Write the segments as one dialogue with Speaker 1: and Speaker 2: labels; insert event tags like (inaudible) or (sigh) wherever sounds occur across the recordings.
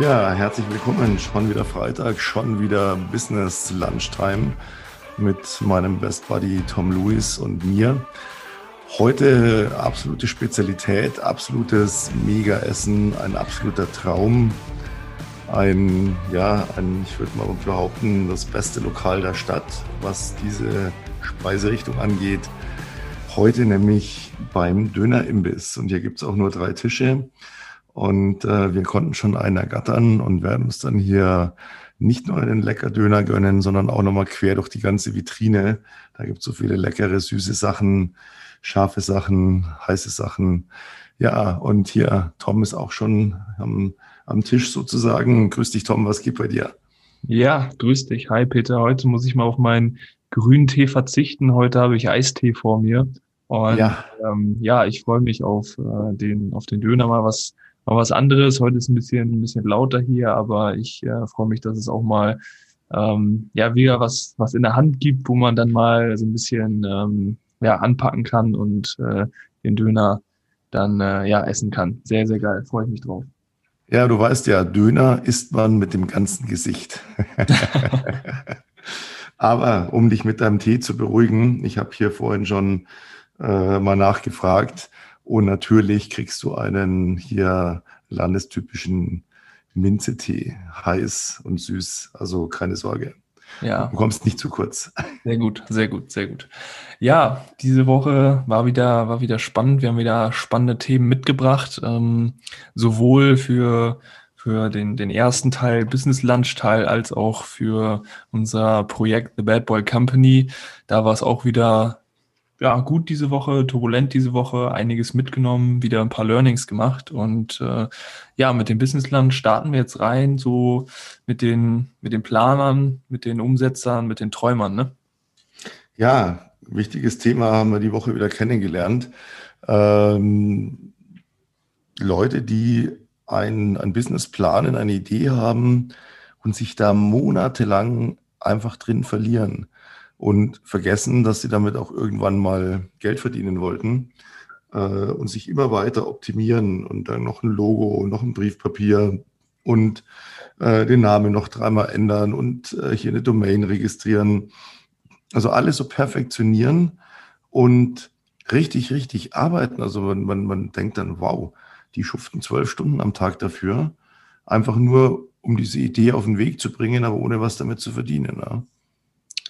Speaker 1: Ja, herzlich willkommen. Schon wieder Freitag, schon wieder Business Lunchtime mit meinem Best Buddy Tom Lewis und mir. Heute absolute Spezialität, absolutes Mega-Essen, ein absoluter Traum. Ein, ja, ein, ich würde mal behaupten, das beste Lokal der Stadt, was diese Speiserichtung angeht. Heute nämlich beim Dönerimbiss. Und hier gibt es auch nur drei Tische. Und äh, wir konnten schon einen ergattern und werden uns dann hier nicht nur einen lecker Döner gönnen, sondern auch nochmal quer durch die ganze Vitrine. Da gibt es so viele leckere, süße Sachen, scharfe Sachen, heiße Sachen. Ja, und hier, Tom ist auch schon am, am Tisch sozusagen. Grüß dich, Tom, was geht bei dir?
Speaker 2: Ja, grüß dich. Hi, Peter. Heute muss ich mal auf meinen grünen Tee verzichten. Heute habe ich Eistee vor mir. Und ja, ähm, ja ich freue mich auf, äh, den, auf den Döner mal was mal was anderes. Heute ist ein bisschen, ein bisschen lauter hier, aber ich äh, freue mich, dass es auch mal ähm, ja wieder was, was in der Hand gibt, wo man dann mal so ein bisschen ähm, ja, anpacken kann und äh, den Döner dann äh, ja essen kann. Sehr, sehr geil. Freue ich mich drauf.
Speaker 1: Ja, du weißt ja, Döner isst man mit dem ganzen Gesicht. (laughs) Aber um dich mit deinem Tee zu beruhigen, ich habe hier vorhin schon äh, mal nachgefragt. Und natürlich kriegst du einen hier landestypischen Minzetee, heiß und süß. Also keine Sorge. Ja. Du kommst nicht zu kurz. (laughs)
Speaker 2: Sehr gut, sehr gut, sehr gut. Ja, diese Woche war wieder, war wieder spannend. Wir haben wieder spannende Themen mitgebracht, ähm, sowohl für, für den, den ersten Teil, Business Lunch Teil, als auch für unser Projekt The Bad Boy Company. Da war es auch wieder ja, gut diese Woche, turbulent diese Woche, einiges mitgenommen, wieder ein paar Learnings gemacht und äh, ja, mit dem Businessland starten wir jetzt rein, so mit den, mit den Planern, mit den Umsetzern, mit den Träumern, ne?
Speaker 1: Ja, wichtiges Thema haben wir die Woche wieder kennengelernt. Ähm, Leute, die ein, ein Business planen, eine Idee haben und sich da monatelang einfach drin verlieren und vergessen, dass sie damit auch irgendwann mal Geld verdienen wollten äh, und sich immer weiter optimieren und dann noch ein Logo, noch ein Briefpapier und äh, den Namen noch dreimal ändern und äh, hier eine Domain registrieren. Also alles so perfektionieren und richtig, richtig arbeiten. Also man, man, man denkt dann, wow, die schuften zwölf Stunden am Tag dafür, einfach nur um diese Idee auf den Weg zu bringen, aber ohne was damit zu verdienen. Ja.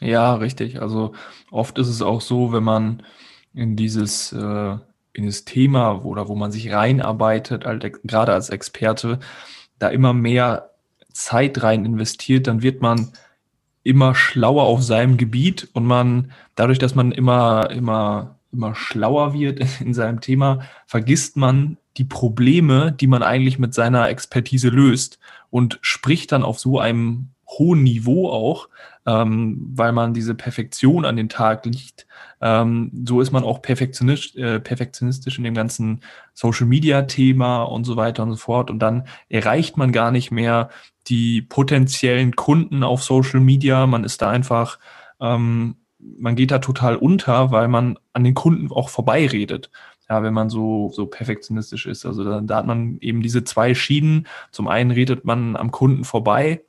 Speaker 2: Ja, richtig. Also oft ist es auch so, wenn man in dieses, äh, in das Thema oder wo man sich reinarbeitet, halt, gerade als Experte, da immer mehr Zeit rein investiert, dann wird man immer schlauer auf seinem Gebiet und man, dadurch, dass man immer, immer, immer schlauer wird (laughs) in seinem Thema, vergisst man die Probleme, die man eigentlich mit seiner Expertise löst und spricht dann auf so einem hohen Niveau auch, ähm, weil man diese Perfektion an den Tag legt. Ähm, so ist man auch perfektionistisch, äh, perfektionistisch in dem ganzen Social-Media-Thema und so weiter und so fort. Und dann erreicht man gar nicht mehr die potenziellen Kunden auf Social Media. Man ist da einfach, ähm, man geht da total unter, weil man an den Kunden auch vorbeiredet ja, wenn man so, so perfektionistisch ist. Also da, da, hat man eben diese zwei Schienen. Zum einen redet man am Kunden vorbei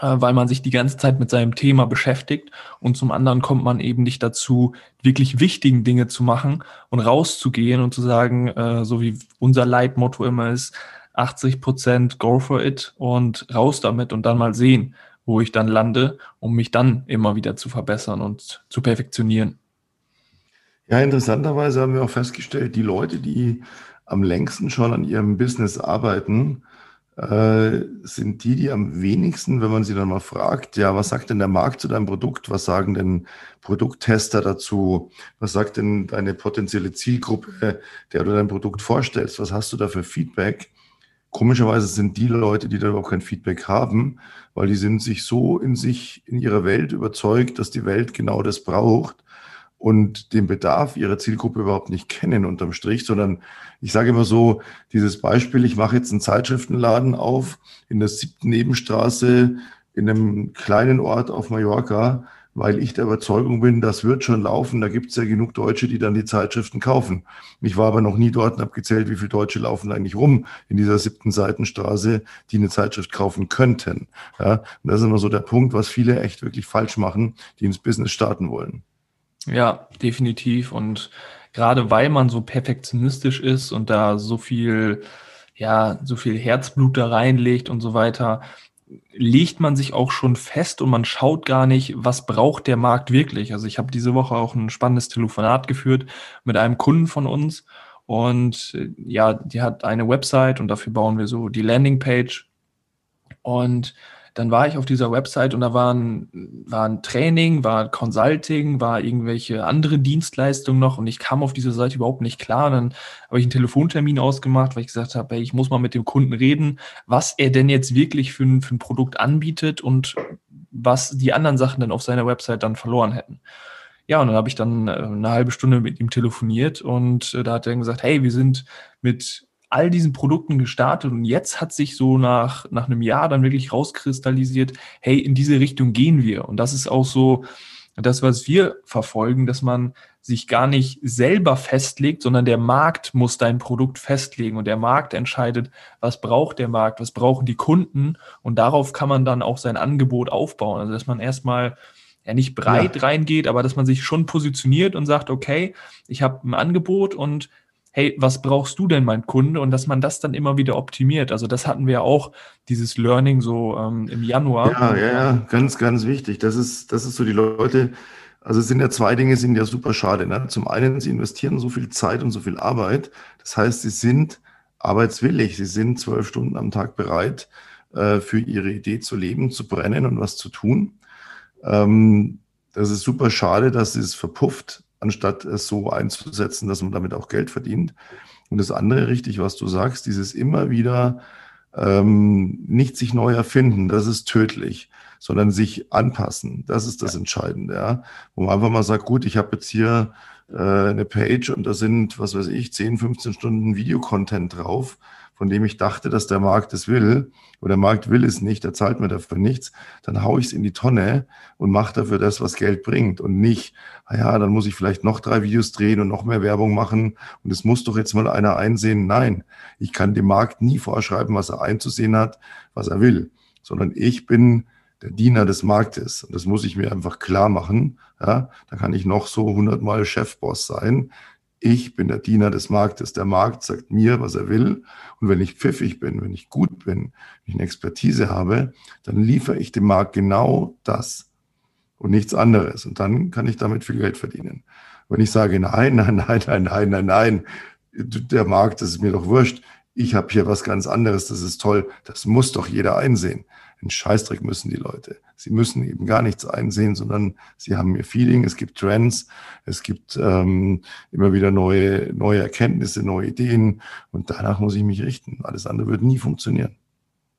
Speaker 2: weil man sich die ganze Zeit mit seinem Thema beschäftigt und zum anderen kommt man eben nicht dazu, wirklich wichtigen Dinge zu machen und rauszugehen und zu sagen, äh, so wie unser Leitmotto immer ist, 80 Prozent go for it und raus damit und dann mal sehen, wo ich dann lande, um mich dann immer wieder zu verbessern und zu perfektionieren.
Speaker 1: Ja, interessanterweise haben wir auch festgestellt, die Leute, die am längsten schon an ihrem Business arbeiten, äh, sind die, die am wenigsten, wenn man sie dann mal fragt, ja, was sagt denn der Markt zu deinem Produkt? Was sagen denn Produkttester dazu? Was sagt denn deine potenzielle Zielgruppe, der du dein Produkt vorstellst? Was hast du da für Feedback? Komischerweise sind die Leute, die da überhaupt kein Feedback haben, weil die sind sich so in sich, in ihrer Welt überzeugt, dass die Welt genau das braucht und den Bedarf ihrer Zielgruppe überhaupt nicht kennen unterm Strich, sondern ich sage immer so, dieses Beispiel, ich mache jetzt einen Zeitschriftenladen auf in der siebten Nebenstraße in einem kleinen Ort auf Mallorca, weil ich der Überzeugung bin, das wird schon laufen. Da gibt es ja genug Deutsche, die dann die Zeitschriften kaufen. Ich war aber noch nie dort und habe gezählt, wie viele Deutsche laufen eigentlich rum in dieser siebten Seitenstraße, die eine Zeitschrift kaufen könnten. Ja, und das ist immer so der Punkt, was viele echt wirklich falsch machen, die ins Business starten wollen.
Speaker 2: Ja, definitiv. Und gerade weil man so perfektionistisch ist und da so viel, ja, so viel Herzblut da reinlegt und so weiter, legt man sich auch schon fest und man schaut gar nicht, was braucht der Markt wirklich. Also ich habe diese Woche auch ein spannendes Telefonat geführt mit einem Kunden von uns und ja, die hat eine Website und dafür bauen wir so die Landingpage und dann war ich auf dieser Website und da waren, war ein Training, war Consulting, war irgendwelche andere Dienstleistungen noch und ich kam auf diese Seite überhaupt nicht klar. Und dann habe ich einen Telefontermin ausgemacht, weil ich gesagt habe, hey, ich muss mal mit dem Kunden reden, was er denn jetzt wirklich für ein, für ein Produkt anbietet und was die anderen Sachen dann auf seiner Website dann verloren hätten. Ja, und dann habe ich dann äh, eine halbe Stunde mit ihm telefoniert und äh, da hat er gesagt, hey, wir sind mit all diesen Produkten gestartet und jetzt hat sich so nach, nach einem Jahr dann wirklich rauskristallisiert, hey, in diese Richtung gehen wir. Und das ist auch so das, was wir verfolgen, dass man sich gar nicht selber festlegt, sondern der Markt muss dein Produkt festlegen und der Markt entscheidet, was braucht der Markt, was brauchen die Kunden und darauf kann man dann auch sein Angebot aufbauen. Also dass man erstmal ja nicht breit ja. reingeht, aber dass man sich schon positioniert und sagt, okay, ich habe ein Angebot und hey, was brauchst du denn, mein Kunde? Und dass man das dann immer wieder optimiert. Also das hatten wir auch, dieses Learning so ähm, im Januar.
Speaker 1: Ja, ja, ja, ganz, ganz wichtig. Das ist, das ist so die Leute, also es sind ja zwei Dinge, sind ja super schade. Ne? Zum einen, sie investieren so viel Zeit und so viel Arbeit. Das heißt, sie sind arbeitswillig. Sie sind zwölf Stunden am Tag bereit, äh, für ihre Idee zu leben, zu brennen und was zu tun. Ähm, das ist super schade, dass es verpufft anstatt es so einzusetzen, dass man damit auch Geld verdient. Und das andere, richtig, was du sagst, dieses immer wieder ähm, nicht sich neu erfinden, das ist tödlich, sondern sich anpassen. Das ist das Entscheidende, ja. Wo man einfach mal sagt, gut, ich habe jetzt hier äh, eine Page und da sind, was weiß ich, 10, 15 Stunden Videocontent drauf von dem ich dachte, dass der Markt es will, oder der Markt will es nicht, der zahlt mir dafür nichts, dann haue ich es in die Tonne und mache dafür das, was Geld bringt und nicht, naja, dann muss ich vielleicht noch drei Videos drehen und noch mehr Werbung machen und es muss doch jetzt mal einer einsehen. Nein, ich kann dem Markt nie vorschreiben, was er einzusehen hat, was er will, sondern ich bin der Diener des Marktes. Und das muss ich mir einfach klar machen. Ja, da kann ich noch so hundertmal Chefboss sein. Ich bin der Diener des Marktes. Der Markt sagt mir, was er will. Und wenn ich pfiffig bin, wenn ich gut bin, wenn ich eine Expertise habe, dann liefere ich dem Markt genau das und nichts anderes. Und dann kann ich damit viel Geld verdienen. Wenn ich sage, nein, (laughs) nein, nein, nein, nein, nein, nein, der Markt, das ist mir doch wurscht. Ich habe hier was ganz anderes, das ist toll. Das muss doch jeder einsehen einen Scheißdreck müssen die Leute. Sie müssen eben gar nichts einsehen, sondern sie haben ihr Feeling. Es gibt Trends, es gibt ähm, immer wieder neue, neue Erkenntnisse, neue Ideen und danach muss ich mich richten. Alles andere wird nie funktionieren.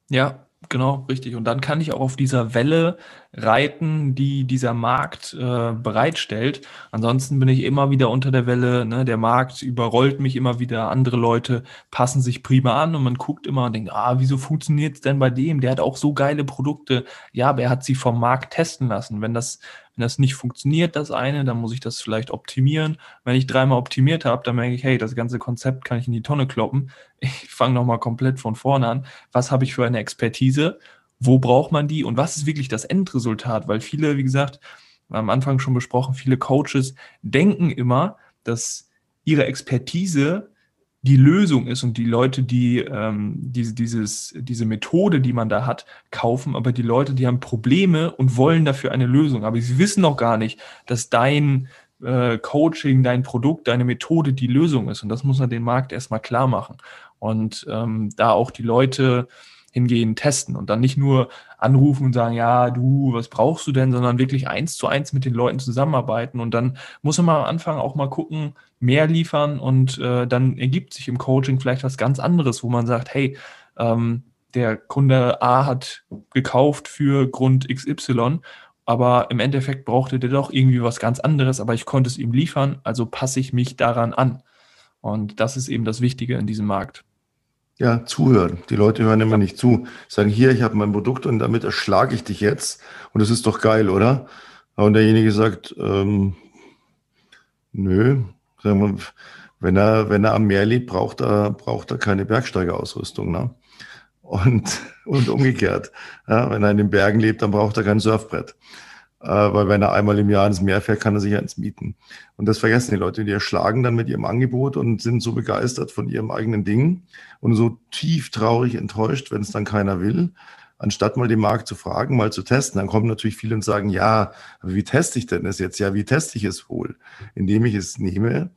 Speaker 2: Ja, Genau, richtig. Und dann kann ich auch auf dieser Welle reiten, die dieser Markt äh, bereitstellt. Ansonsten bin ich immer wieder unter der Welle. Ne? Der Markt überrollt mich immer wieder. Andere Leute passen sich prima an und man guckt immer und denkt, ah, wieso funktioniert es denn bei dem? Der hat auch so geile Produkte. Ja, aber er hat sie vom Markt testen lassen. Wenn das wenn das nicht funktioniert, das eine, dann muss ich das vielleicht optimieren. Wenn ich dreimal optimiert habe, dann merke ich, hey, das ganze Konzept kann ich in die Tonne kloppen. Ich fange nochmal komplett von vorne an. Was habe ich für eine Expertise? Wo braucht man die? Und was ist wirklich das Endresultat? Weil viele, wie gesagt, am Anfang schon besprochen, viele Coaches denken immer, dass ihre Expertise die Lösung ist und die Leute, die ähm, diese, dieses, diese Methode, die man da hat, kaufen, aber die Leute, die haben Probleme und wollen dafür eine Lösung. Aber sie wissen noch gar nicht, dass dein äh, Coaching, dein Produkt, deine Methode die Lösung ist. Und das muss man den Markt erstmal klar machen. Und ähm, da auch die Leute hingehen, testen und dann nicht nur anrufen und sagen, ja, du, was brauchst du denn, sondern wirklich eins zu eins mit den Leuten zusammenarbeiten und dann muss man am Anfang auch mal gucken, mehr liefern und äh, dann ergibt sich im Coaching vielleicht was ganz anderes, wo man sagt, hey, ähm, der Kunde A hat gekauft für Grund XY, aber im Endeffekt brauchte der doch irgendwie was ganz anderes, aber ich konnte es ihm liefern, also passe ich mich daran an. Und das ist eben das Wichtige in diesem Markt.
Speaker 1: Ja, zuhören. Die Leute hören immer nicht zu. Sagen, hier, ich habe mein Produkt und damit erschlage ich dich jetzt. Und das ist doch geil, oder? Und derjenige sagt, ähm, nö, sagen wir, wenn er, wenn er am Meer lebt, braucht er, braucht er keine Bergsteigerausrüstung. Ne? Und, und umgekehrt. Ja, wenn er in den Bergen lebt, dann braucht er kein Surfbrett. Äh, weil wenn er einmal im Jahr ins Meer fährt, kann er sich eins mieten. Und das vergessen die Leute. Die erschlagen dann mit ihrem Angebot und sind so begeistert von ihrem eigenen Ding und so tief traurig enttäuscht, wenn es dann keiner will. Anstatt mal den Markt zu fragen, mal zu testen, dann kommen natürlich viele und sagen, ja, aber wie teste ich denn das jetzt? Ja, wie teste ich es wohl? Indem ich es nehme,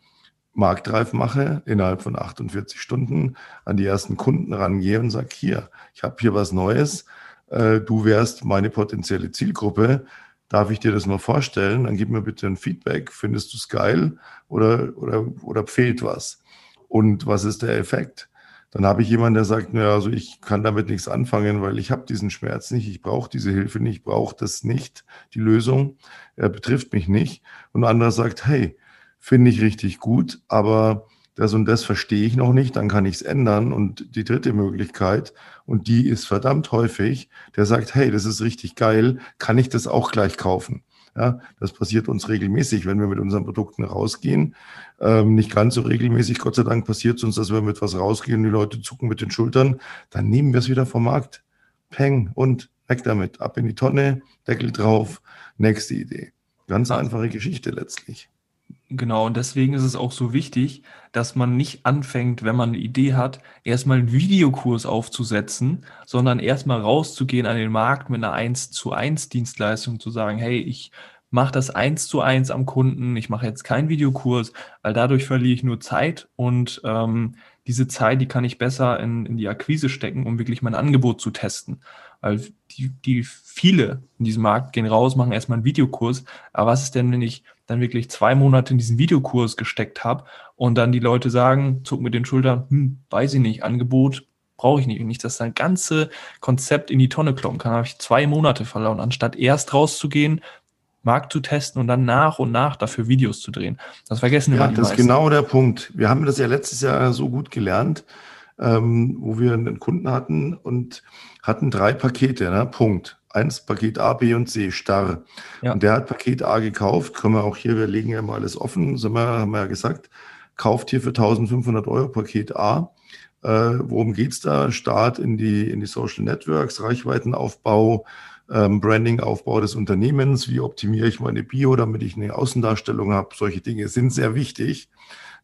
Speaker 1: marktreif mache, innerhalb von 48 Stunden an die ersten Kunden rangehe und sage, hier, ich habe hier was Neues, äh, du wärst meine potenzielle Zielgruppe, darf ich dir das mal vorstellen? Dann gib mir bitte ein Feedback, findest du es geil oder, oder, oder fehlt was? Und was ist der Effekt? Dann habe ich jemanden, der sagt, naja, also ich kann damit nichts anfangen, weil ich habe diesen Schmerz nicht, ich brauche diese Hilfe nicht, ich brauche das nicht, die Lösung, er betrifft mich nicht. Und ein anderer sagt, hey, finde ich richtig gut, aber das und das verstehe ich noch nicht, dann kann ich es ändern. Und die dritte Möglichkeit, und die ist verdammt häufig, der sagt, hey, das ist richtig geil, kann ich das auch gleich kaufen? Ja, das passiert uns regelmäßig, wenn wir mit unseren Produkten rausgehen. Ähm, nicht ganz so regelmäßig, Gott sei Dank passiert es uns, dass wir mit was rausgehen, die Leute zucken mit den Schultern, dann nehmen wir es wieder vom Markt. Peng und weg damit. Ab in die Tonne, Deckel drauf, nächste Idee. Ganz einfache Geschichte letztlich.
Speaker 2: Genau, und deswegen ist es auch so wichtig, dass man nicht anfängt, wenn man eine Idee hat, erstmal einen Videokurs aufzusetzen, sondern erstmal rauszugehen an den Markt mit einer 1 zu 1 Dienstleistung, zu sagen, hey, ich mache das 1 zu 1 am Kunden, ich mache jetzt keinen Videokurs, weil dadurch verliere ich nur Zeit und ähm, diese Zeit, die kann ich besser in, in die Akquise stecken, um wirklich mein Angebot zu testen. Weil die, die viele in diesem Markt gehen raus, machen erstmal einen Videokurs. Aber was ist denn, wenn ich dann wirklich zwei Monate in diesen Videokurs gesteckt habe und dann die Leute sagen, zuck mit den Schultern, hm, weiß ich nicht, Angebot brauche ich nicht. Und nicht, dass das ganze Konzept in die Tonne kloppen kann, habe ich zwei Monate verloren, anstatt erst rauszugehen, Markt zu testen und dann nach und nach dafür Videos zu drehen. Das vergessen
Speaker 1: wir ja, Das ist genau der Punkt. Wir haben das ja letztes Jahr so gut gelernt, ähm, wo wir einen Kunden hatten und hatten drei Pakete, ne? Punkt. Eins Paket A, B und C, starr. Ja. Und der hat Paket A gekauft, können wir auch hier, wir legen ja mal alles offen, sind wir, haben wir ja gesagt, kauft hier für 1500 Euro Paket A. Äh, worum geht's da? Start in die, in die Social Networks, Reichweitenaufbau, ähm, Brandingaufbau des Unternehmens, wie optimiere ich meine Bio, damit ich eine Außendarstellung habe. Solche Dinge sind sehr wichtig.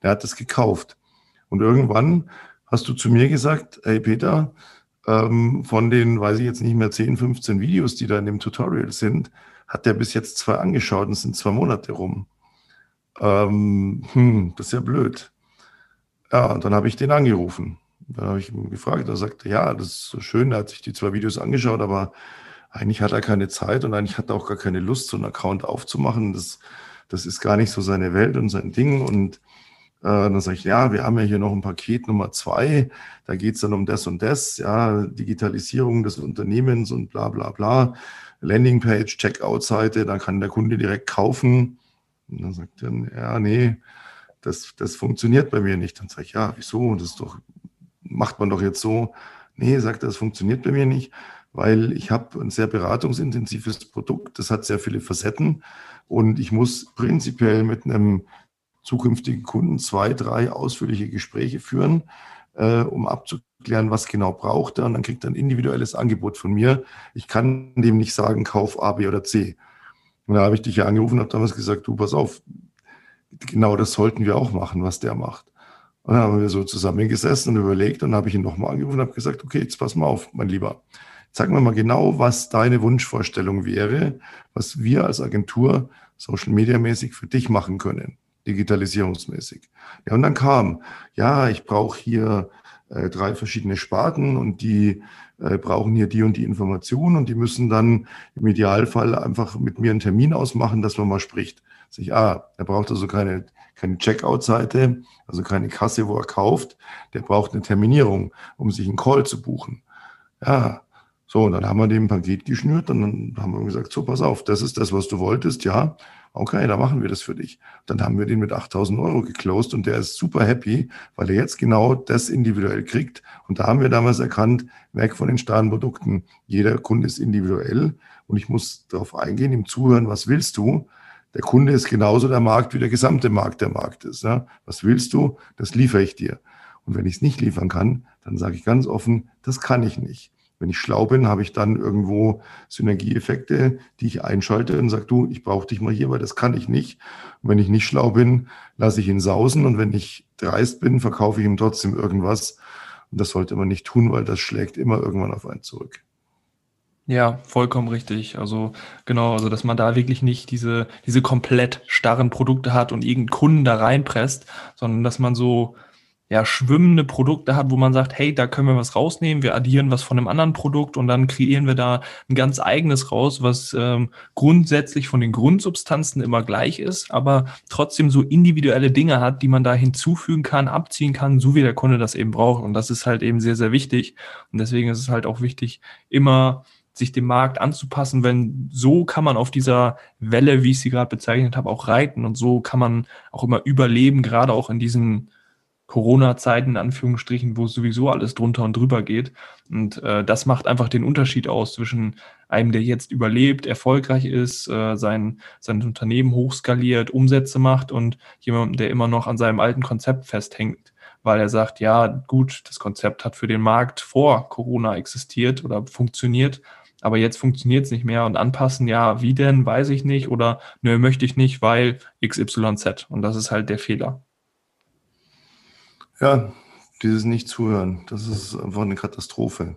Speaker 1: Der hat das gekauft. Und irgendwann hast du zu mir gesagt, hey Peter, ähm, von den, weiß ich jetzt nicht mehr, 10, 15 Videos, die da in dem Tutorial sind, hat der bis jetzt zwei angeschaut und sind zwei Monate rum. Ähm, hm, das ist ja blöd. Ja, und dann habe ich den angerufen. Dann habe ich ihn gefragt, er sagte, ja, das ist so schön, er hat sich die zwei Videos angeschaut, aber eigentlich hat er keine Zeit und eigentlich hat er auch gar keine Lust, so einen Account aufzumachen. Das, das ist gar nicht so seine Welt und sein Ding. Und dann sage ich, ja, wir haben ja hier noch ein Paket Nummer zwei, da geht es dann um das und das, ja, Digitalisierung des Unternehmens und bla bla bla. Landingpage, Checkout-Seite, dann kann der Kunde direkt kaufen. Und dann sagt er, ja, nee, das, das funktioniert bei mir nicht. Dann sage ich, ja, wieso? Das doch, macht man doch jetzt so. Nee, sagt er, das funktioniert bei mir nicht, weil ich habe ein sehr beratungsintensives Produkt, das hat sehr viele Facetten und ich muss prinzipiell mit einem zukünftigen Kunden zwei, drei ausführliche Gespräche führen, äh, um abzuklären, was genau braucht er. Und dann kriegt er ein individuelles Angebot von mir. Ich kann dem nicht sagen, kauf A, B oder C. Und da habe ich dich ja angerufen und habe damals gesagt, du, pass auf, genau das sollten wir auch machen, was der macht. Und dann haben wir so zusammengesessen und überlegt und dann habe ich ihn nochmal angerufen und habe gesagt, okay, jetzt pass mal auf, mein Lieber. Sag mir mal genau, was deine Wunschvorstellung wäre, was wir als Agentur Social Media mäßig für dich machen können digitalisierungsmäßig. Ja, und dann kam, ja, ich brauche hier äh, drei verschiedene Sparten und die äh, brauchen hier die und die Informationen und die müssen dann im Idealfall einfach mit mir einen Termin ausmachen, dass man mal spricht. Sag ich, ah, er braucht also keine, keine Checkout-Seite, also keine Kasse, wo er kauft. Der braucht eine Terminierung, um sich einen Call zu buchen. Ja, So, und dann haben wir dem Paket geschnürt und dann haben wir gesagt, so, pass auf, das ist das, was du wolltest, ja. Okay, dann machen wir das für dich. Dann haben wir den mit 8000 Euro geclosed und der ist super happy, weil er jetzt genau das individuell kriegt. Und da haben wir damals erkannt, weg von den starren Produkten. Jeder Kunde ist individuell und ich muss darauf eingehen, ihm zuhören, was willst du? Der Kunde ist genauso der Markt, wie der gesamte Markt der Markt ist. Ja? Was willst du? Das liefere ich dir. Und wenn ich es nicht liefern kann, dann sage ich ganz offen, das kann ich nicht. Wenn ich schlau bin, habe ich dann irgendwo Synergieeffekte, die ich einschalte und sage, du, ich brauche dich mal hier, weil das kann ich nicht. Und wenn ich nicht schlau bin, lasse ich ihn sausen. Und wenn ich dreist bin, verkaufe ich ihm trotzdem irgendwas. Und das sollte man nicht tun, weil das schlägt immer irgendwann auf einen zurück.
Speaker 2: Ja, vollkommen richtig. Also genau, also dass man da wirklich nicht diese, diese komplett starren Produkte hat und irgendeinen Kunden da reinpresst, sondern dass man so ja, schwimmende Produkte hat, wo man sagt, hey, da können wir was rausnehmen, wir addieren was von einem anderen Produkt und dann kreieren wir da ein ganz eigenes raus, was ähm, grundsätzlich von den Grundsubstanzen immer gleich ist, aber trotzdem so individuelle Dinge hat, die man da hinzufügen kann, abziehen kann, so wie der Kunde das eben braucht. Und das ist halt eben sehr, sehr wichtig. Und deswegen ist es halt auch wichtig, immer sich dem Markt anzupassen, wenn so kann man auf dieser Welle, wie ich sie gerade bezeichnet habe, auch reiten und so kann man auch immer überleben, gerade auch in diesen Corona-Zeiten, in Anführungsstrichen, wo sowieso alles drunter und drüber geht. Und äh, das macht einfach den Unterschied aus zwischen einem, der jetzt überlebt, erfolgreich ist, äh, sein, sein Unternehmen hochskaliert, Umsätze macht und jemandem, der immer noch an seinem alten Konzept festhängt, weil er sagt, ja, gut, das Konzept hat für den Markt vor Corona existiert oder funktioniert, aber jetzt funktioniert es nicht mehr und anpassen, ja, wie denn, weiß ich nicht oder nö, möchte ich nicht, weil XYZ. Und das ist halt der Fehler.
Speaker 1: Ja, dieses Nicht-Zuhören, das ist einfach eine Katastrophe.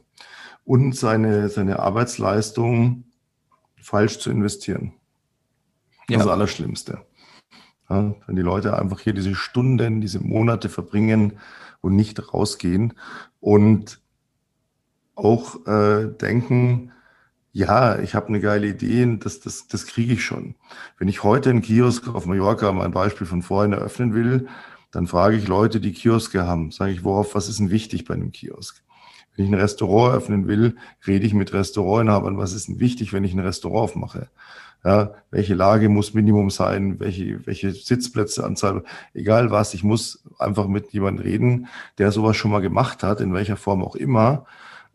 Speaker 1: Und seine, seine Arbeitsleistung falsch zu investieren. Ja. Das Allerschlimmste. Ja, wenn die Leute einfach hier diese Stunden, diese Monate verbringen und nicht rausgehen und auch äh, denken, ja, ich habe eine geile Idee das, das, das kriege ich schon. Wenn ich heute einen Kiosk auf Mallorca, mein Beispiel von vorhin, eröffnen will, dann frage ich Leute, die Kioske haben, sage ich, worauf, was ist denn wichtig bei einem Kiosk? Wenn ich ein Restaurant öffnen will, rede ich mit Restaurantinhabern, was ist denn wichtig, wenn ich ein Restaurant aufmache? Ja, welche Lage muss Minimum sein? Welche, welche Sitzplätze, Anzahl, egal was. Ich muss einfach mit jemandem reden, der sowas schon mal gemacht hat, in welcher Form auch immer,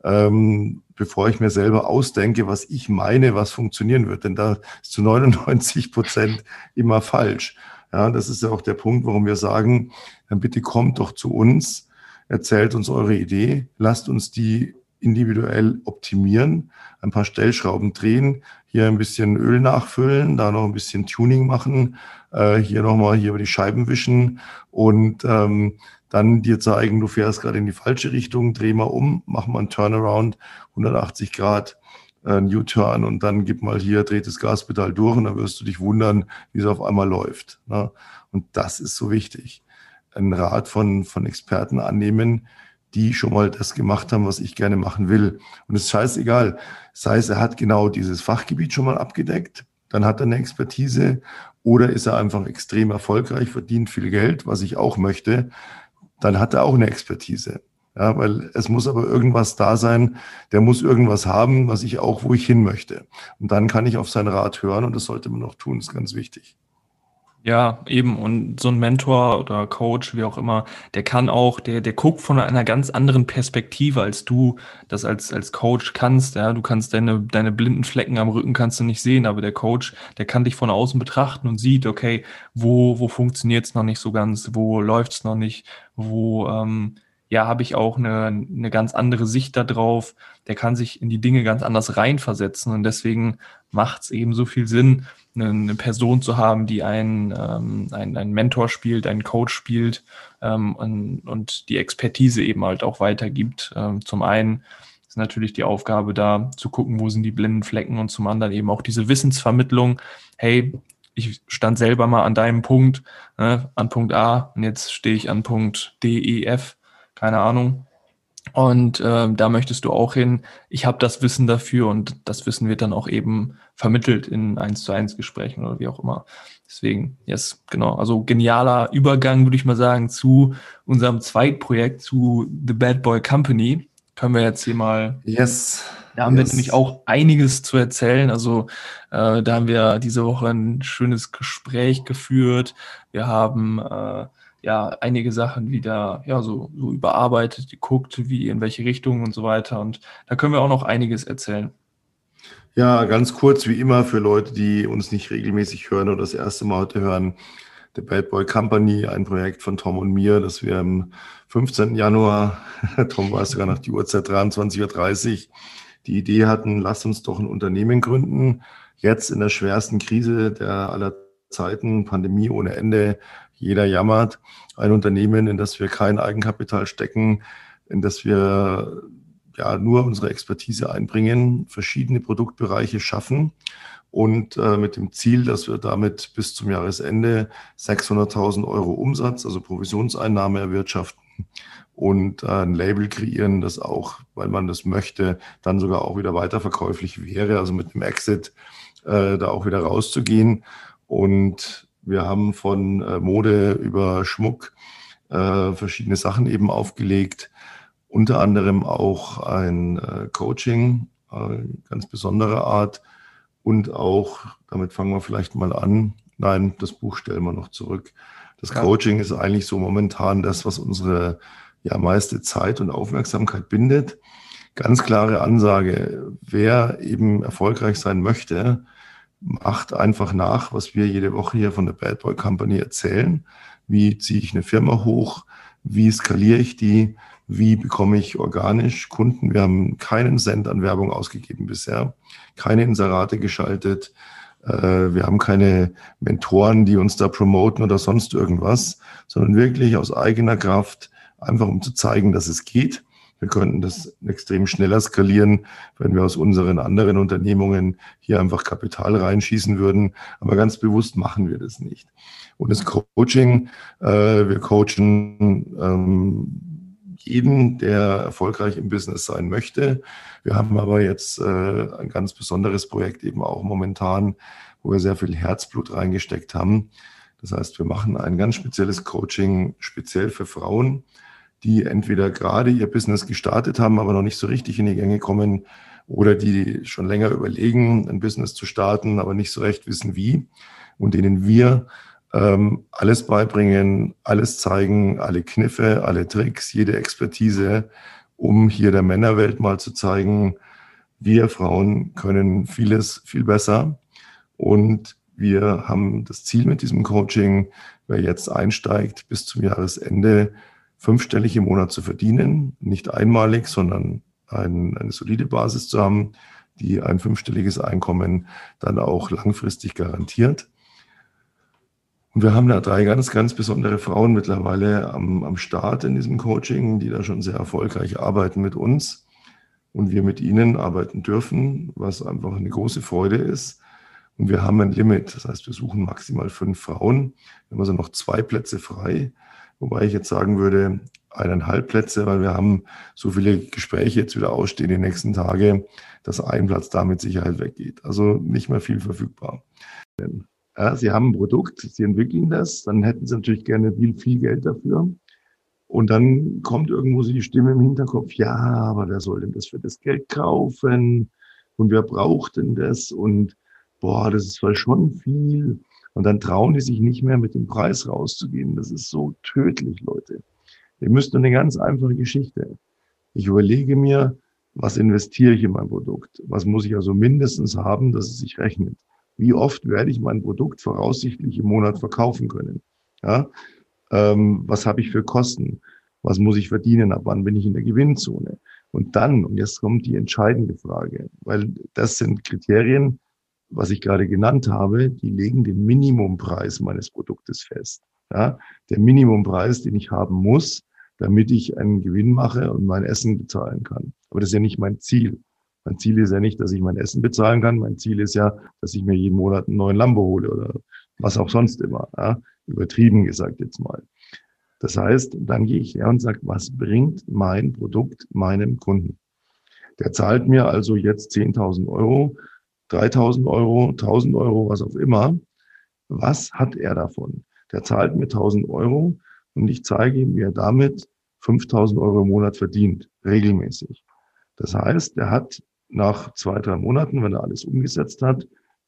Speaker 1: ähm, bevor ich mir selber ausdenke, was ich meine, was funktionieren wird. Denn da ist zu 99 Prozent immer falsch. Ja, das ist ja auch der Punkt, warum wir sagen, dann bitte kommt doch zu uns, erzählt uns eure Idee, lasst uns die individuell optimieren, ein paar Stellschrauben drehen, hier ein bisschen Öl nachfüllen, da noch ein bisschen Tuning machen, äh, hier nochmal hier über die Scheiben wischen und ähm, dann dir zeigen, du fährst gerade in die falsche Richtung, dreh mal um, mach mal einen Turnaround, 180 Grad äh, ein U-Turn und dann gib mal hier, dreht das Gaspedal durch und dann wirst du dich wundern, wie es auf einmal läuft. Ne? Und das ist so wichtig. Ein Rat von, von Experten annehmen, die schon mal das gemacht haben, was ich gerne machen will. Und es ist scheißegal. Sei es, er hat genau dieses Fachgebiet schon mal abgedeckt, dann hat er eine Expertise oder ist er einfach extrem erfolgreich, verdient viel Geld, was ich auch möchte, dann hat er auch eine Expertise. Ja, weil es muss aber irgendwas da sein, der muss irgendwas haben, was ich auch, wo ich hin möchte. Und dann kann ich auf sein Rat hören und das sollte man auch tun, ist ganz wichtig.
Speaker 2: Ja, eben. Und so ein Mentor oder Coach, wie auch immer, der kann auch, der, der guckt von einer ganz anderen Perspektive, als du das als, als Coach kannst. Ja, du kannst deine, deine blinden Flecken am Rücken kannst du nicht sehen, aber der Coach, der kann dich von außen betrachten und sieht, okay, wo, wo funktioniert es noch nicht so ganz, wo läuft es noch nicht, wo, ähm, ja, habe ich auch eine, eine ganz andere Sicht darauf. Der kann sich in die Dinge ganz anders reinversetzen und deswegen macht es eben so viel Sinn, eine, eine Person zu haben, die einen, ähm, einen, einen Mentor spielt, einen Coach spielt ähm, und, und die Expertise eben halt auch weitergibt. Ähm, zum einen ist natürlich die Aufgabe da zu gucken, wo sind die blinden Flecken und zum anderen eben auch diese Wissensvermittlung. Hey, ich stand selber mal an deinem Punkt, ne, an Punkt A und jetzt stehe ich an Punkt D, E, F keine Ahnung. Und äh, da möchtest du auch hin. Ich habe das Wissen dafür und das Wissen wird dann auch eben vermittelt in eins zu eins Gesprächen oder wie auch immer. Deswegen, yes, genau. Also genialer Übergang, würde ich mal sagen, zu unserem Zweitprojekt, zu The Bad Boy Company. Können wir jetzt hier mal
Speaker 1: yes.
Speaker 2: Da haben yes. wir nämlich auch einiges zu erzählen. Also äh, da haben wir diese Woche ein schönes Gespräch geführt. Wir haben äh, ja einige Sachen wieder ja so, so überarbeitet, geguckt, wie in welche Richtung und so weiter. Und da können wir auch noch einiges erzählen.
Speaker 1: Ja, ganz kurz wie immer für Leute, die uns nicht regelmäßig hören oder das erste Mal heute hören. The Bad Boy Company, ein Projekt von Tom und mir, das wir am 15. Januar, (laughs) Tom weiß sogar nach die Uhrzeit 23.30 Uhr, die Idee hatten, lasst uns doch ein Unternehmen gründen. Jetzt in der schwersten Krise der aller Zeiten, Pandemie ohne Ende, jeder jammert. Ein Unternehmen, in das wir kein Eigenkapital stecken, in das wir ja nur unsere Expertise einbringen, verschiedene Produktbereiche schaffen und äh, mit dem Ziel, dass wir damit bis zum Jahresende 600.000 Euro Umsatz, also Provisionseinnahme erwirtschaften und äh, ein Label kreieren, das auch, weil man das möchte, dann sogar auch wieder weiterverkäuflich wäre, also mit dem Exit äh, da auch wieder rauszugehen. Und wir haben von äh, Mode über Schmuck äh, verschiedene Sachen eben aufgelegt, unter anderem auch ein äh, Coaching, äh, ganz besondere Art und auch, damit fangen wir vielleicht mal an, nein, das Buch stellen wir noch zurück. Das ja. Coaching ist eigentlich so momentan das, was unsere ja meiste Zeit und Aufmerksamkeit bindet. Ganz klare Ansage, wer eben erfolgreich sein möchte, macht einfach nach, was wir jede Woche hier von der Bad Boy Company erzählen. Wie ziehe ich eine Firma hoch? Wie skaliere ich die? Wie bekomme ich organisch Kunden? Wir haben keinen Cent an Werbung ausgegeben bisher, keine Inserate geschaltet. Äh, wir haben keine Mentoren, die uns da promoten oder sonst irgendwas, sondern wirklich aus eigener Kraft einfach um zu zeigen, dass es geht. Wir könnten das extrem schneller skalieren, wenn wir aus unseren anderen Unternehmungen hier einfach Kapital reinschießen würden. Aber ganz bewusst machen wir das nicht. Und das Coaching, äh, wir coachen ähm, jeden, der erfolgreich im Business sein möchte. Wir haben aber jetzt äh, ein ganz besonderes Projekt eben auch momentan, wo wir sehr viel Herzblut reingesteckt haben. Das heißt, wir machen ein ganz spezielles Coaching speziell für Frauen, die entweder gerade ihr Business gestartet haben, aber noch nicht so richtig in die Gänge kommen oder die schon länger überlegen, ein Business zu starten, aber nicht so recht wissen wie und denen wir ähm, alles beibringen, alles zeigen, alle Kniffe, alle Tricks, jede Expertise, um hier der Männerwelt mal zu zeigen, wir Frauen können vieles viel besser und wir haben das Ziel mit diesem Coaching, wer jetzt einsteigt, bis zum Jahresende fünfstellig im Monat zu verdienen, nicht einmalig, sondern ein, eine solide Basis zu haben, die ein fünfstelliges Einkommen dann auch langfristig garantiert. Und wir haben da drei ganz, ganz besondere Frauen mittlerweile am, am Start in diesem Coaching, die da schon sehr erfolgreich arbeiten mit uns und wir mit ihnen arbeiten dürfen, was einfach eine große Freude ist. Und wir haben ein Limit, das heißt, wir suchen maximal fünf Frauen. Wir haben also noch zwei Plätze frei. Wobei ich jetzt sagen würde, eineinhalb Plätze, weil wir haben so viele Gespräche jetzt wieder ausstehen die nächsten Tage, dass ein Platz da mit Sicherheit weggeht. Also nicht mehr viel verfügbar. Ja, Sie haben ein Produkt, Sie entwickeln das, dann hätten Sie natürlich gerne viel, viel Geld dafür. Und dann kommt irgendwo so die Stimme im Hinterkopf, ja, aber wer soll denn das für das Geld kaufen? Und wer braucht denn das? Und boah, das ist zwar schon viel. Und dann trauen die sich nicht mehr mit dem Preis rauszugehen. Das ist so tödlich, Leute. Ihr müsst nur eine ganz einfache Geschichte. Ich überlege mir, was investiere ich in mein Produkt? Was muss ich also mindestens haben, dass es sich rechnet? Wie oft werde ich mein Produkt voraussichtlich im Monat verkaufen können? Ja? Ähm, was habe ich für Kosten? Was muss ich verdienen? Ab wann bin ich in der Gewinnzone? Und dann, und jetzt kommt die entscheidende Frage, weil das sind Kriterien, was ich gerade genannt habe, die legen den Minimumpreis meines Produktes fest. Ja, der Minimumpreis, den ich haben muss, damit ich einen Gewinn mache und mein Essen bezahlen kann. Aber das ist ja nicht mein Ziel. Mein Ziel ist ja nicht, dass ich mein Essen bezahlen kann. Mein Ziel ist ja, dass ich mir jeden Monat einen neuen Lambo hole oder was auch sonst immer. Ja, übertrieben gesagt jetzt mal. Das heißt, dann gehe ich her und sage, was bringt mein Produkt meinem Kunden? Der zahlt mir also jetzt 10.000 Euro 3000 Euro, 1000 Euro, was auch immer. Was hat er davon? Der zahlt mir 1000 Euro und ich zeige ihm, wie er damit 5000 Euro im Monat verdient, regelmäßig. Das heißt, er hat nach zwei, drei Monaten, wenn er alles umgesetzt hat,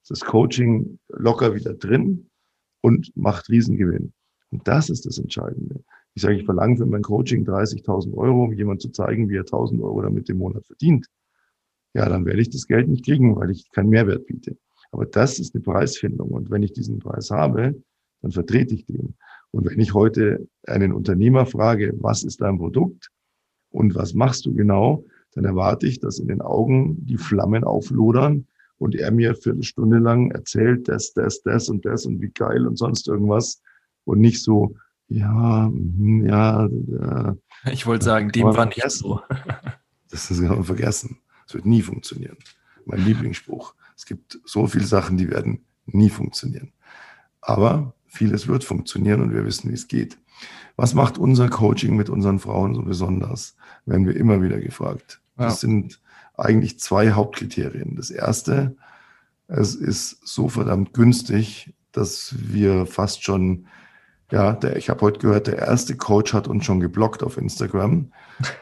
Speaker 1: das Coaching locker wieder drin und macht Riesengewinn. Und das ist das Entscheidende. Ich sage, ich verlange für mein Coaching 30.000 Euro, um jemand zu zeigen, wie er 1.000 Euro damit im Monat verdient. Ja, dann werde ich das Geld nicht kriegen, weil ich keinen Mehrwert biete. Aber das ist eine Preisfindung. Und wenn ich diesen Preis habe, dann vertrete ich den. Und wenn ich heute einen Unternehmer frage, was ist dein Produkt und was machst du genau, dann erwarte ich, dass in den Augen die Flammen auflodern und er mir für eine Stunde lang erzählt, das, das, das und das und wie geil und sonst irgendwas und nicht so, ja, mhm, ja.
Speaker 2: ja ich wollte sagen, dem war nicht so.
Speaker 1: das ist kann man vergessen. Das wird nie funktionieren. Mein Lieblingsspruch. Es gibt so viele Sachen, die werden nie funktionieren. Aber vieles wird funktionieren und wir wissen, wie es geht. Was macht unser Coaching mit unseren Frauen so besonders? Werden wir immer wieder gefragt. Ja. Das sind eigentlich zwei Hauptkriterien. Das erste, es ist so verdammt günstig, dass wir fast schon, ja, der, ich habe heute gehört, der erste Coach hat uns schon geblockt auf Instagram,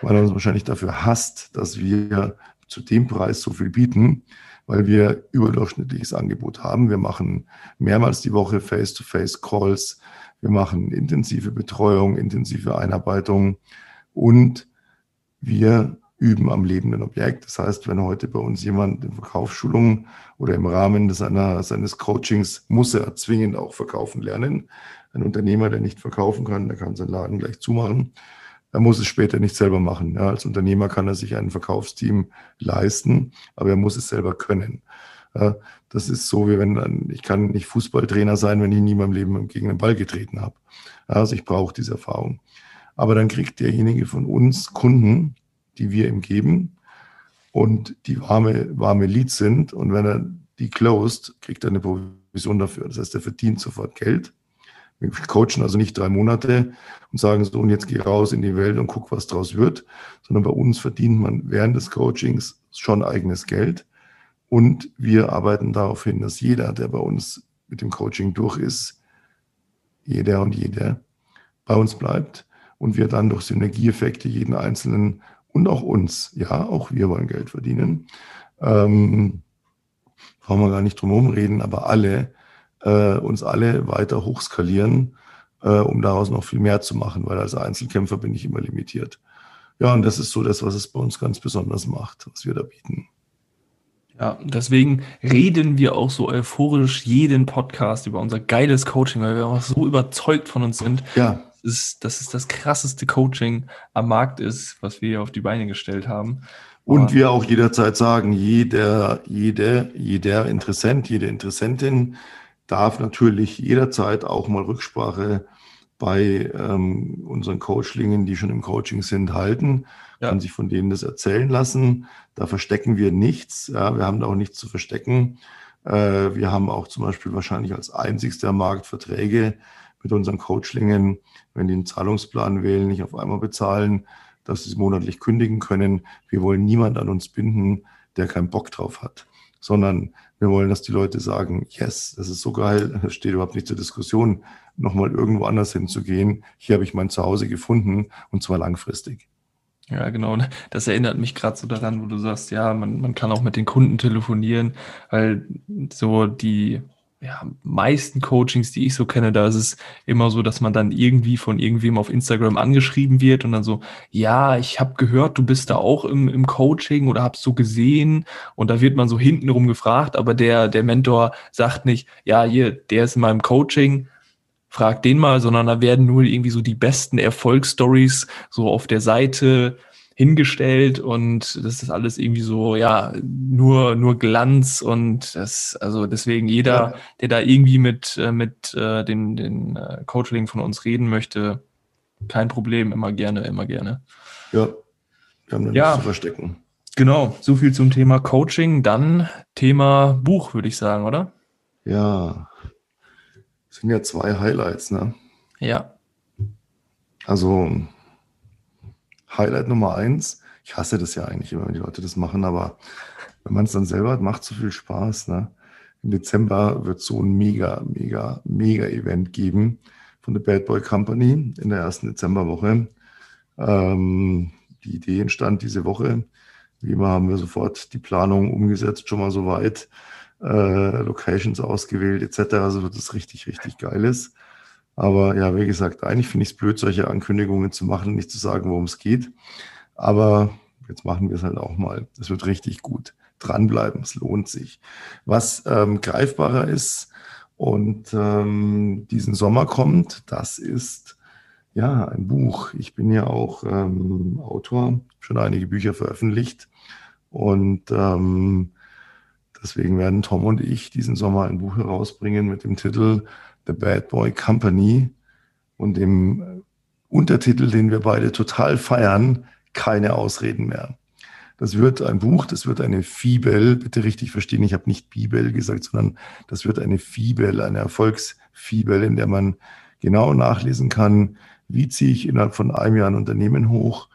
Speaker 1: weil er uns wahrscheinlich dafür hasst, dass wir zu dem Preis so viel bieten, weil wir überdurchschnittliches Angebot haben. Wir machen mehrmals die Woche Face-to-Face-Calls, wir machen intensive Betreuung, intensive Einarbeitung und wir üben am lebenden Objekt. Das heißt, wenn heute bei uns jemand in Verkaufsschulungen oder im Rahmen seiner, seines Coachings muss er zwingend auch verkaufen lernen. Ein Unternehmer, der nicht verkaufen kann, der kann seinen Laden gleich zumachen. Er muss es später nicht selber machen. Ja, als Unternehmer kann er sich ein Verkaufsteam leisten, aber er muss es selber können. Ja, das ist so, wie wenn ich kann nicht Fußballtrainer sein, wenn ich nie in meinem Leben gegen den Ball getreten habe. Ja, also ich brauche diese Erfahrung. Aber dann kriegt derjenige von uns Kunden, die wir ihm geben und die warme, warme Leads sind. Und wenn er die closed, kriegt er eine Provision dafür. Das heißt, er verdient sofort Geld. Wir coachen also nicht drei Monate und sagen so, und jetzt geh raus in die Welt und guck, was draus wird, sondern bei uns verdient man während des Coachings schon eigenes Geld. Und wir arbeiten darauf hin, dass jeder, der bei uns mit dem Coaching durch ist, jeder und jede bei uns bleibt und wir dann durch Synergieeffekte jeden Einzelnen und auch uns. Ja, auch wir wollen Geld verdienen. Ähm, brauchen wir gar nicht drum herum reden, aber alle, äh, uns alle weiter hochskalieren, äh, um daraus noch viel mehr zu machen, weil als Einzelkämpfer bin ich immer limitiert. Ja, und das ist so das, was es bei uns ganz besonders macht, was wir da bieten.
Speaker 2: Ja, deswegen reden wir auch so euphorisch jeden Podcast über unser geiles Coaching, weil wir auch so überzeugt von uns sind.
Speaker 1: Ja
Speaker 2: ist, dass es das krasseste Coaching am Markt ist, was wir auf die Beine gestellt haben.
Speaker 1: Und Aber wir auch jederzeit sagen, jeder, jede, jeder Interessent, jede Interessentin darf natürlich jederzeit auch mal Rücksprache bei ähm, unseren Coachlingen, die schon im Coaching sind, halten, ja. kann sich von denen das erzählen lassen. Da verstecken wir nichts. Ja, wir haben da auch nichts zu verstecken. Äh, wir haben auch zum Beispiel wahrscheinlich als einzigster Markt Verträge mit unseren Coachlingen, wenn die einen Zahlungsplan wählen, nicht auf einmal bezahlen, dass sie es monatlich kündigen können. Wir wollen niemand an uns binden, der keinen Bock drauf hat, sondern wir wollen, dass die Leute sagen, yes, das ist so geil, (laughs) das steht überhaupt nicht zur Diskussion, nochmal irgendwo anders hinzugehen. Hier habe ich mein Zuhause gefunden und zwar langfristig.
Speaker 2: Ja, genau. Das erinnert mich gerade so daran, wo du sagst, ja, man, man kann auch mit den Kunden telefonieren, weil so die ja, meisten Coachings, die ich so kenne, da ist es immer so, dass man dann irgendwie von irgendwem auf Instagram angeschrieben wird und dann so, ja, ich habe gehört, du bist da auch im, im Coaching oder hab's so gesehen. Und da wird man so hintenrum gefragt, aber der, der Mentor sagt nicht, ja, hier, der ist in meinem Coaching, frag den mal, sondern da werden nur irgendwie so die besten Erfolgsstories so auf der Seite hingestellt und das ist alles irgendwie so, ja, nur, nur Glanz und das, also deswegen jeder, der da irgendwie mit, äh, mit äh, den, den äh, Coaching von uns reden möchte, kein Problem, immer gerne, immer gerne.
Speaker 1: Ja, wir haben da ja. zu verstecken.
Speaker 2: Genau, so viel zum Thema Coaching. Dann Thema Buch, würde ich sagen, oder?
Speaker 1: Ja, das sind ja zwei Highlights, ne?
Speaker 2: Ja.
Speaker 1: Also Highlight Nummer eins. Ich hasse das ja eigentlich immer, wenn die Leute das machen, aber wenn man es dann selber hat, macht so viel Spaß. Ne? Im Dezember wird so ein mega, mega, mega Event geben von der Bad Boy Company in der ersten Dezemberwoche. Ähm, die Idee entstand diese Woche. Wie immer haben wir sofort die Planung umgesetzt, schon mal so weit, äh, Locations ausgewählt etc. Also wird es richtig, richtig geil ist. Aber ja, wie gesagt, eigentlich finde ich es blöd, solche Ankündigungen zu machen, nicht zu sagen, worum es geht. Aber jetzt machen wir es halt auch mal. Es wird richtig gut. Dranbleiben, es lohnt sich. Was ähm, greifbarer ist und ähm, diesen Sommer kommt, das ist ja ein Buch. Ich bin ja auch ähm, Autor, schon einige Bücher veröffentlicht und ähm, deswegen werden Tom und ich diesen Sommer ein Buch herausbringen mit dem Titel The Bad Boy Company und dem Untertitel, den wir beide total feiern, keine Ausreden mehr. Das wird ein Buch, das wird eine Fibel, bitte richtig verstehen, ich habe nicht Bibel gesagt, sondern das wird eine Fibel, eine Erfolgsfibel, in der man genau nachlesen kann, wie ziehe ich innerhalb von einem Jahr ein Unternehmen hoch,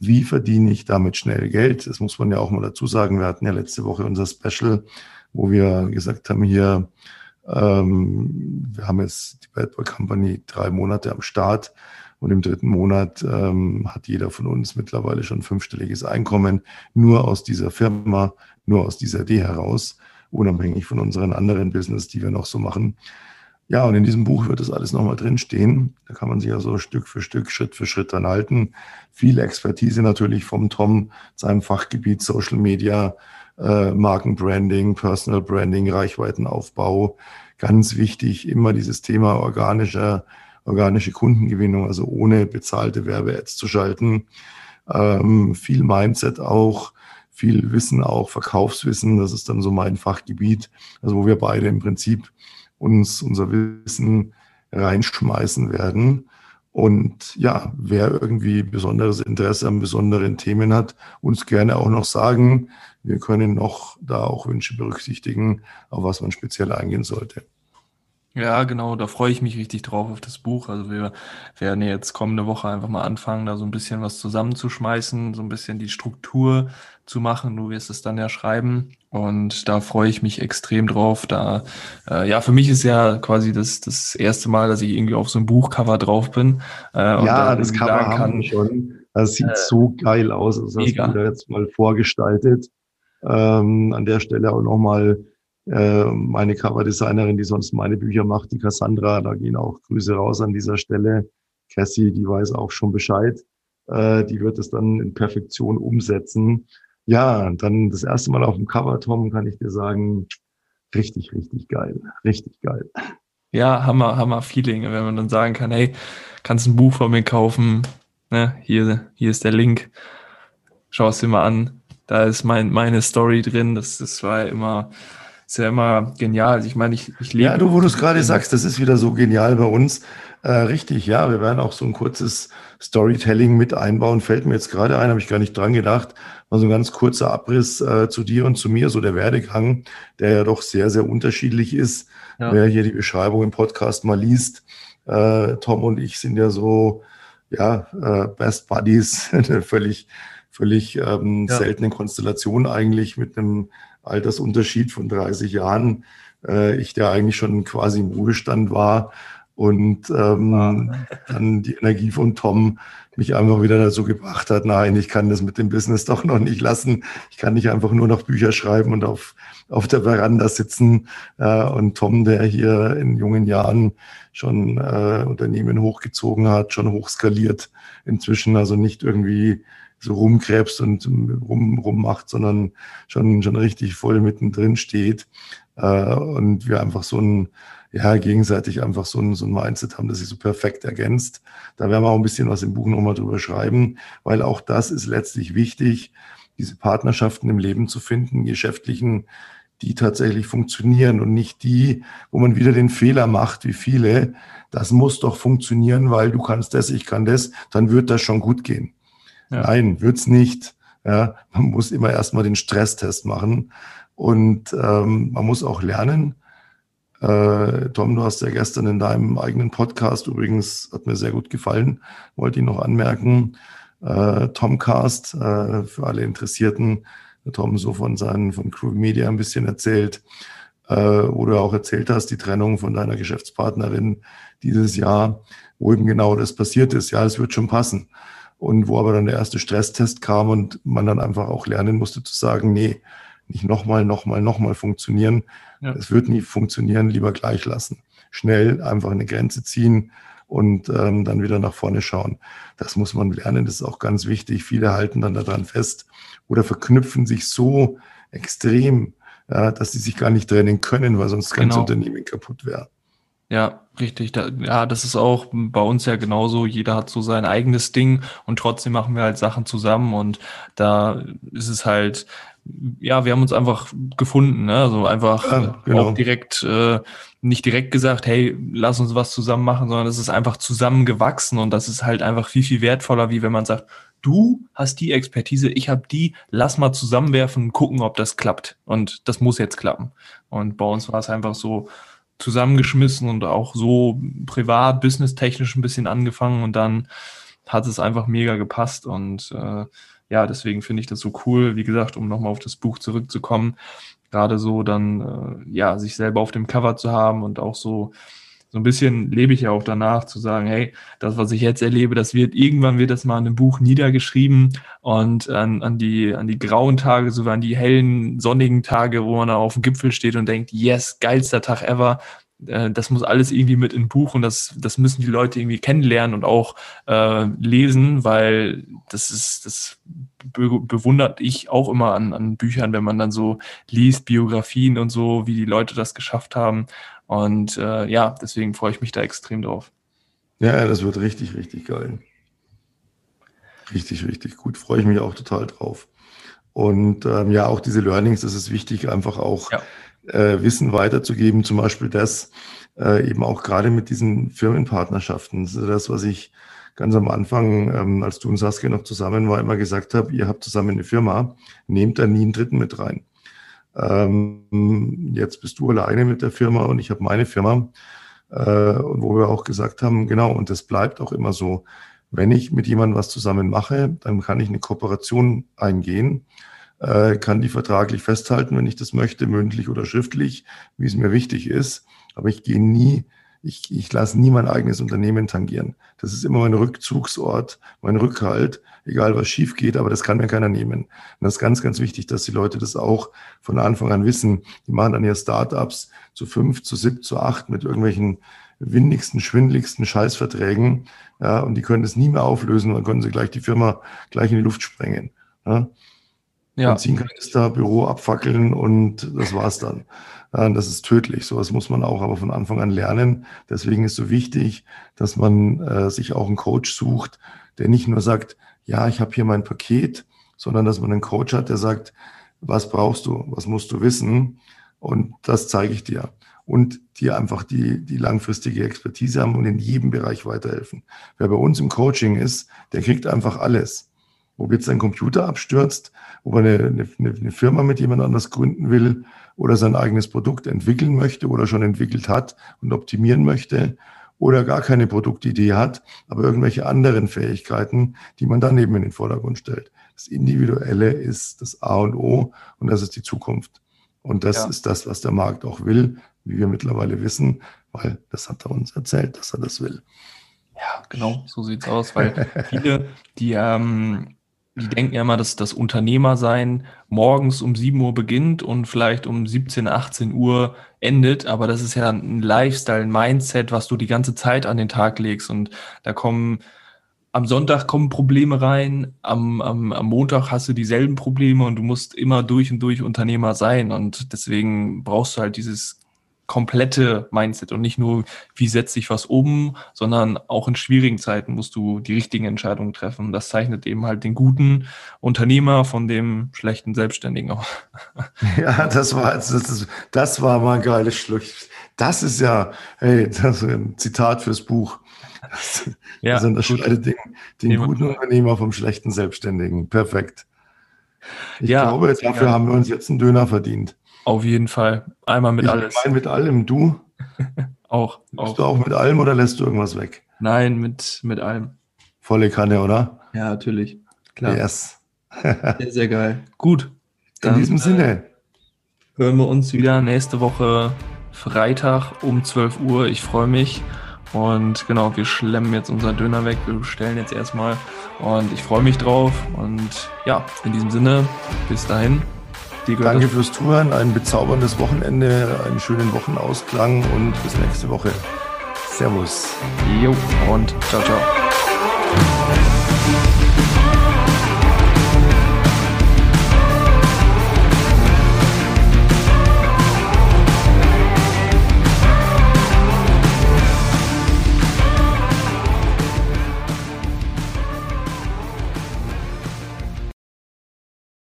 Speaker 1: wie verdiene ich damit schnell Geld. Das muss man ja auch mal dazu sagen. Wir hatten ja letzte Woche unser Special, wo wir gesagt haben, hier, ähm, wir haben jetzt die Bad Boy Company drei Monate am Start und im dritten Monat ähm, hat jeder von uns mittlerweile schon fünfstelliges Einkommen, nur aus dieser Firma, nur aus dieser Idee heraus, unabhängig von unseren anderen Business, die wir noch so machen. Ja, und in diesem Buch wird das alles nochmal drinstehen. Da kann man sich also Stück für Stück, Schritt für Schritt dran halten. Viel Expertise natürlich vom Tom, seinem Fachgebiet Social Media, äh, Markenbranding, Personal Branding, Reichweitenaufbau. Ganz wichtig, immer dieses Thema organischer organische Kundengewinnung, also ohne bezahlte Werbe-Ads zu schalten. Ähm, viel Mindset auch, viel Wissen auch, Verkaufswissen, das ist dann so mein Fachgebiet, also wo wir beide im Prinzip uns unser Wissen reinschmeißen werden. Und ja, wer irgendwie besonderes Interesse an besonderen Themen hat, uns gerne auch noch sagen. Wir können noch da auch Wünsche berücksichtigen, auf was man speziell eingehen sollte.
Speaker 2: Ja, genau, da freue ich mich richtig drauf auf das Buch. Also wir werden jetzt kommende Woche einfach mal anfangen, da so ein bisschen was zusammenzuschmeißen, so ein bisschen die Struktur zu machen. Du wirst es dann ja schreiben. Und da freue ich mich extrem drauf. Da, äh, ja, für mich ist ja quasi das, das erste Mal, dass ich irgendwie auf so einem Buchcover drauf bin.
Speaker 1: Äh, ja, das Cover haben kann, wir schon. Das sieht äh, so geil aus. Das mega. hast du jetzt mal vorgestaltet. Ähm, an der Stelle auch nochmal äh, meine Coverdesignerin, die sonst meine Bücher macht, die Cassandra, da gehen auch Grüße raus an dieser Stelle. Cassie, die weiß auch schon Bescheid. Äh, die wird es dann in Perfektion umsetzen. Ja, dann das erste Mal auf dem Cover, Tom, kann ich dir sagen, richtig, richtig geil. Richtig geil.
Speaker 2: Ja, Hammer, Hammer Feeling, wenn man dann sagen kann, hey, kannst ein Buch von mir kaufen, ne, hier, hier ist der Link, schau es dir mal an, da ist mein, meine Story drin, das, das war immer, ist ja immer genial. Also ich meine, ich, ich lebe.
Speaker 1: Ja, du, wo du es gerade sagst, das ist wieder so genial bei uns. Äh, richtig, ja, wir werden auch so ein kurzes Storytelling mit einbauen. Fällt mir jetzt gerade ein, habe ich gar nicht dran gedacht. Mal so ein ganz kurzer Abriss äh, zu dir und zu mir, so der Werdegang, der ja doch sehr, sehr unterschiedlich ist. Ja. Wer hier die Beschreibung im Podcast mal liest, äh, Tom und ich sind ja so, ja, äh, Best Buddies, (laughs) eine völlig, völlig ähm, ja. seltene Konstellation eigentlich mit einem Altersunterschied von 30 Jahren. Äh, ich, der eigentlich schon quasi im Ruhestand war und ähm, dann die Energie von Tom mich einfach wieder dazu gebracht hat, nein, ich kann das mit dem Business doch noch nicht lassen. Ich kann nicht einfach nur noch Bücher schreiben und auf, auf der Veranda sitzen. Äh, und Tom, der hier in jungen Jahren schon äh, Unternehmen hochgezogen hat, schon hochskaliert inzwischen, also nicht irgendwie so rumkrebst und rum, rummacht, sondern schon, schon richtig voll mittendrin steht. Äh, und wir einfach so ein, ja, gegenseitig einfach so ein, so ein Mindset haben, das sich so perfekt ergänzt. Da werden wir auch ein bisschen was im Buch nochmal drüber schreiben, weil auch das ist letztlich wichtig, diese Partnerschaften im Leben zu finden, geschäftlichen, die tatsächlich funktionieren und nicht die, wo man wieder den Fehler macht, wie viele. Das muss doch funktionieren, weil du kannst das, ich kann das, dann wird das schon gut gehen. Ja. Nein, wird's nicht. Ja, man muss immer erstmal den Stresstest machen und ähm, man muss auch lernen. Äh, Tom, du hast ja gestern in deinem eigenen Podcast, übrigens hat mir sehr gut gefallen, wollte ihn noch anmerken, äh, Tomcast, äh, für alle Interessierten, Tom so von seinen, von Crew Media ein bisschen erzählt, äh, wo du auch erzählt hast, die Trennung von deiner Geschäftspartnerin dieses Jahr, wo eben genau das passiert ist. Ja, es wird schon passen. Und wo aber dann der erste Stresstest kam und man dann einfach auch lernen musste zu sagen, nee, nicht nochmal, nochmal, nochmal funktionieren. Es ja. wird nie funktionieren, lieber gleich lassen. Schnell einfach eine Grenze ziehen und ähm, dann wieder nach vorne schauen. Das muss man lernen, das ist auch ganz wichtig. Viele halten dann daran fest oder verknüpfen sich so extrem, ja, dass sie sich gar nicht trennen können, weil sonst das ganze genau. Unternehmen kaputt wäre.
Speaker 2: Ja, richtig. Da, ja, das ist auch bei uns ja genauso. Jeder hat so sein eigenes Ding und trotzdem machen wir halt Sachen zusammen und da ist es halt, ja, wir haben uns einfach gefunden, ne? also einfach ja, genau. auch direkt, äh, nicht direkt gesagt, hey, lass uns was zusammen machen, sondern es ist einfach zusammengewachsen und das ist halt einfach viel, viel wertvoller, wie wenn man sagt, du hast die Expertise, ich habe die, lass mal zusammenwerfen und gucken, ob das klappt. Und das muss jetzt klappen. Und bei uns war es einfach so zusammengeschmissen und auch so privat, businesstechnisch ein bisschen angefangen und dann hat es einfach mega gepasst und äh, ja, deswegen finde ich das so cool, wie gesagt, um nochmal auf das Buch zurückzukommen, gerade so dann, äh, ja, sich selber auf dem Cover zu haben und auch so, so ein bisschen lebe ich ja auch danach zu sagen, hey, das, was ich jetzt erlebe, das wird, irgendwann wird das mal in einem Buch niedergeschrieben und an, an die, an die grauen Tage, so an die hellen, sonnigen Tage, wo man da auf dem Gipfel steht und denkt, yes, geilster Tag ever, äh, das muss alles irgendwie mit in Buch und das, das müssen die Leute irgendwie kennenlernen und auch äh, lesen, weil das ist, das be bewundert ich auch immer an, an Büchern, wenn man dann so liest, Biografien und so, wie die Leute das geschafft haben. Und äh, ja, deswegen freue ich mich da extrem drauf.
Speaker 1: Ja, das wird richtig, richtig geil. Richtig, richtig gut. Freue ich mich auch total drauf. Und ähm, ja, auch diese Learnings, das ist wichtig, einfach auch ja äh, Wissen weiterzugeben, zum Beispiel das äh, eben auch gerade mit diesen Firmenpartnerschaften. Das ist das, was ich ganz am Anfang, ähm, als du und Saskia noch zusammen war, immer gesagt habe, ihr habt zusammen eine Firma, nehmt da nie einen Dritten mit rein. Ähm, jetzt bist du alleine mit der Firma und ich habe meine Firma. Äh, und wo wir auch gesagt haben, genau, und das bleibt auch immer so. Wenn ich mit jemandem was zusammen mache, dann kann ich eine Kooperation eingehen äh, kann die vertraglich festhalten, wenn ich das möchte, mündlich oder schriftlich, wie es mir wichtig ist. Aber ich gehe nie, ich, ich lasse nie mein eigenes Unternehmen tangieren. Das ist immer mein Rückzugsort, mein Rückhalt, egal was schief geht, aber das kann mir keiner nehmen. Und das ist ganz, ganz wichtig, dass die Leute das auch von Anfang an wissen. Die machen dann ja Startups zu fünf, zu sieb, zu acht mit irgendwelchen windigsten, schwindeligsten Scheißverträgen. Ja, und die können das nie mehr auflösen, dann können sie gleich die Firma gleich in die Luft sprengen. Ja. Ja. Benzinkanister, Büro abfackeln und das war's dann. Das ist tödlich. Sowas muss man auch aber von Anfang an lernen. Deswegen ist so wichtig, dass man äh, sich auch einen Coach sucht, der nicht nur sagt, ja, ich habe hier mein Paket, sondern dass man einen Coach hat, der sagt, was brauchst du, was musst du wissen und das zeige ich dir. Und die einfach die, die langfristige Expertise haben und in jedem Bereich weiterhelfen. Wer bei uns im Coaching ist, der kriegt einfach alles ob jetzt ein Computer abstürzt, ob er eine, eine, eine Firma mit jemand anders gründen will oder sein eigenes Produkt entwickeln möchte oder schon entwickelt hat und optimieren möchte oder gar keine Produktidee hat, aber irgendwelche anderen Fähigkeiten, die man dann eben in den Vordergrund stellt. Das Individuelle ist das A und O und das ist die Zukunft. Und das ja. ist das, was der Markt auch will, wie wir mittlerweile wissen, weil das hat er uns erzählt, dass er das will.
Speaker 2: Ja, genau, so sieht's aus, weil viele, die ähm, die denken ja immer, dass das Unternehmersein morgens um 7 Uhr beginnt und vielleicht um 17, 18 Uhr endet, aber das ist ja ein Lifestyle, ein Mindset, was du die ganze Zeit an den Tag legst. Und da kommen am Sonntag kommen Probleme rein, am, am, am Montag hast du dieselben Probleme und du musst immer durch und durch Unternehmer sein. Und deswegen brauchst du halt dieses komplette Mindset und nicht nur, wie setze ich was um, sondern auch in schwierigen Zeiten musst du die richtigen Entscheidungen treffen. Das zeichnet eben halt den guten Unternehmer von dem schlechten Selbstständigen aus. (laughs)
Speaker 1: Ja, das war, das, ist, das war mal ein geiles Schluck. Das ist ja, hey, das ist ein Zitat fürs Buch. Das, ja, das unterscheidet den, den guten Unternehmer vom schlechten Selbstständigen. Perfekt. Ich ja, glaube, dafür haben wir uns jetzt einen Döner verdient.
Speaker 2: Auf jeden Fall. Einmal mit
Speaker 1: ich
Speaker 2: alles.
Speaker 1: Mein mit allem. Du? (laughs)
Speaker 2: auch.
Speaker 1: Bist auch. du auch mit allem oder lässt du irgendwas weg?
Speaker 2: Nein, mit, mit allem.
Speaker 1: Volle Kanne, oder?
Speaker 2: Ja, natürlich. Klar.
Speaker 1: Yes. (laughs)
Speaker 2: sehr, sehr geil. Gut.
Speaker 1: Dann, In diesem Sinne. Äh,
Speaker 2: hören wir uns wieder nächste Woche Freitag um 12 Uhr. Ich freue mich. Und genau, wir schlemmen jetzt unser Döner weg. Wir bestellen jetzt erstmal Und ich freue mich drauf. Und ja, in diesem Sinne, bis dahin.
Speaker 1: Danke fürs Touren, ein bezauberndes Wochenende, einen schönen Wochenausklang und bis nächste Woche. Servus.
Speaker 2: Jo, und ciao, ciao.